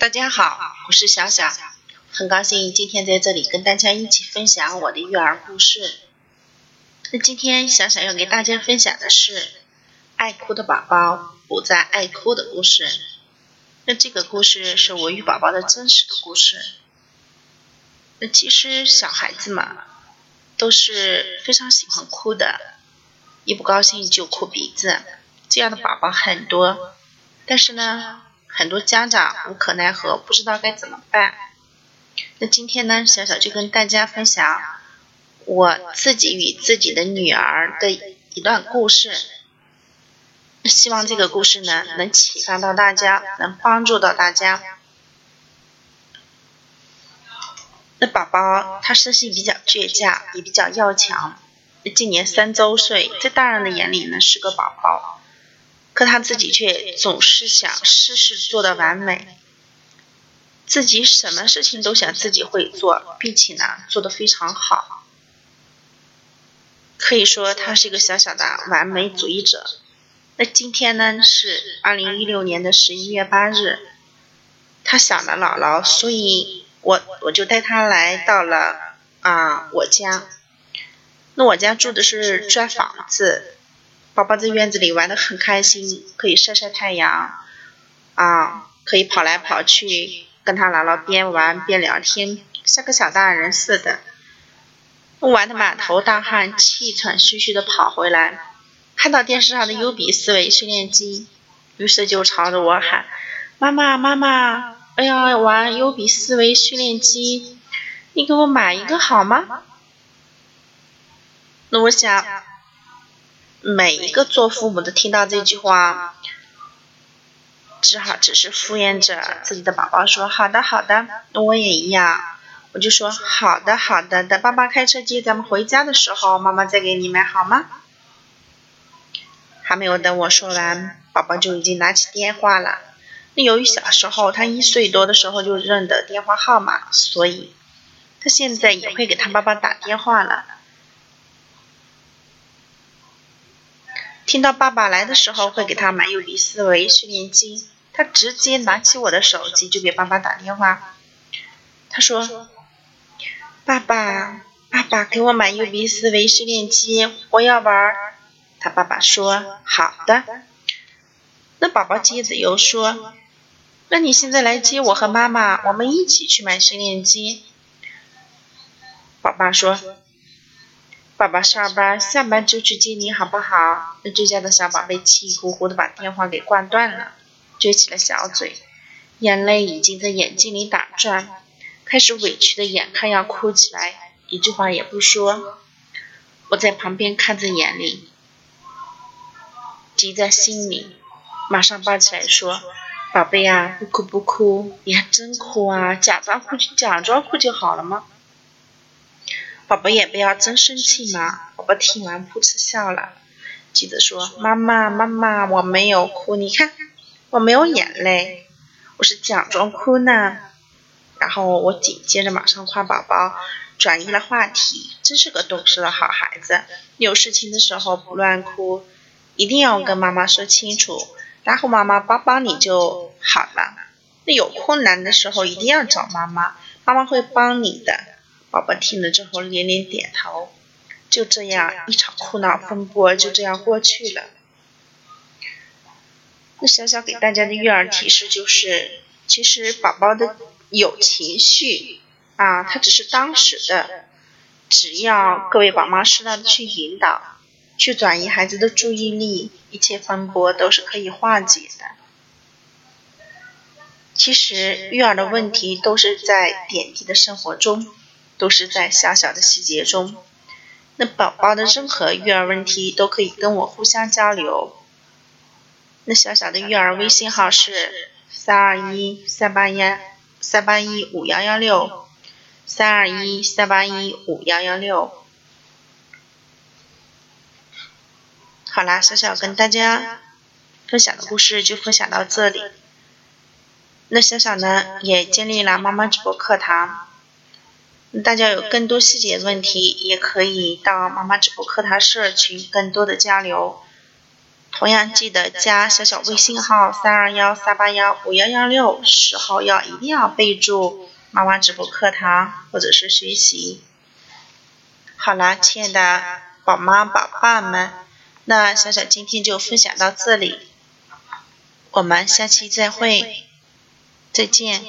大家好，我是小小，很高兴今天在这里跟大家一起分享我的育儿故事。那今天小小要给大家分享的是爱哭的宝宝不再爱哭的故事。那这个故事是我与宝宝的真实的故事。那其实小孩子嘛，都是非常喜欢哭的，一不高兴就哭鼻子，这样的宝宝很多。但是呢。很多家长无可奈何，不知道该怎么办。那今天呢，小小就跟大家分享我自己与自己的女儿的一段故事。希望这个故事呢，能启发到大家，能帮助到大家。那宝宝他生性比较倔强，也比较要强。今年三周岁，在大人的眼里呢，是个宝宝。可他自己却总是想事事做得完美，自己什么事情都想自己会做，并且呢做得非常好。可以说他是一个小小的完美主义者。那今天呢是二零一六年的十一月八日，他想了姥姥，所以我我就带他来到了啊我家。那我家住的是砖房子。宝宝在院子里玩的很开心，可以晒晒太阳，啊，可以跑来跑去，跟他姥姥边玩边聊天，像个小大人似的。玩的满头大汗，气喘吁吁的跑回来，看到电视上的优比思维训练机，于是就朝着我喊：“妈妈，妈妈，哎呀，玩优比思维训练机，你给我买一个好吗？”那我想。每一个做父母的听到这句话，只好只是敷衍着自己的宝宝说：“好的，好的，我也一样。”我就说：“好的，好的，等爸爸开车接咱们回家的时候，妈妈再给你买好吗？”还没有等我说完，宝宝就已经拿起电话了。那由于小时候他一岁多的时候就认得电话号码，所以他现在也会给他爸爸打电话了。听到爸爸来的时候会给他买优比思维训练机，他直接拿起我的手机就给爸爸打电话。他说：“爸爸，爸爸给我买优比思维训练机，我要玩。”他爸爸说：“好的。”那宝宝接着又说：“那你现在来接我和妈妈，我们一起去买训练机。”宝爸说。爸爸上班，下班就去接你，好不好？那这家的小宝贝气呼呼的把电话给挂断了，撅起了小嘴，眼泪已经在眼睛里打转，开始委屈的眼看要哭起来，一句话也不说。我在旁边看在眼里，急在心里，马上抱起来说：“宝贝呀，不哭不哭，你还真哭啊？假装哭就假装哭就好了吗？”宝宝也不要真生气嘛！宝宝听完噗嗤笑了，接着说：“妈妈，妈妈，我没有哭，你看我没有眼泪，我是假装哭呢。”然后我紧接着马上夸宝宝转移了话题，真是个懂事的好孩子。有事情的时候不乱哭，一定要跟妈妈说清楚，然后妈妈帮帮你就好了。那有困难的时候一定要找妈妈，妈妈会帮你的。宝宝听了之后连连点头，就这样一场哭闹风波就这样过去了。那小小给大家的育儿提示就是，其实宝宝的有情绪啊，他只是当时的，只要各位宝妈适当的去引导，去转移孩子的注意力，一切风波都是可以化解的。其实育儿的问题都是在点滴的生活中。都是在小小的细节中。那宝宝的任何育儿问题都可以跟我互相交流。那小小的育儿微信号是三二一三八一三八一五幺幺六三二一三八一五幺幺六。好啦，小小跟大家分享的故事就分享到这里。那小小呢也建立了妈妈直播课堂。大家有更多细节问题，也可以到妈妈直播课堂社群更多的交流。同样记得加小小微信号三二幺三八幺五幺幺六，时候要一定要备注“妈妈直播课堂”或者是学习。好了，亲爱的宝妈宝爸们，那小小今天就分享到这里，我们下期再会，再见。